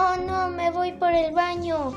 Oh no, me voy por el baño.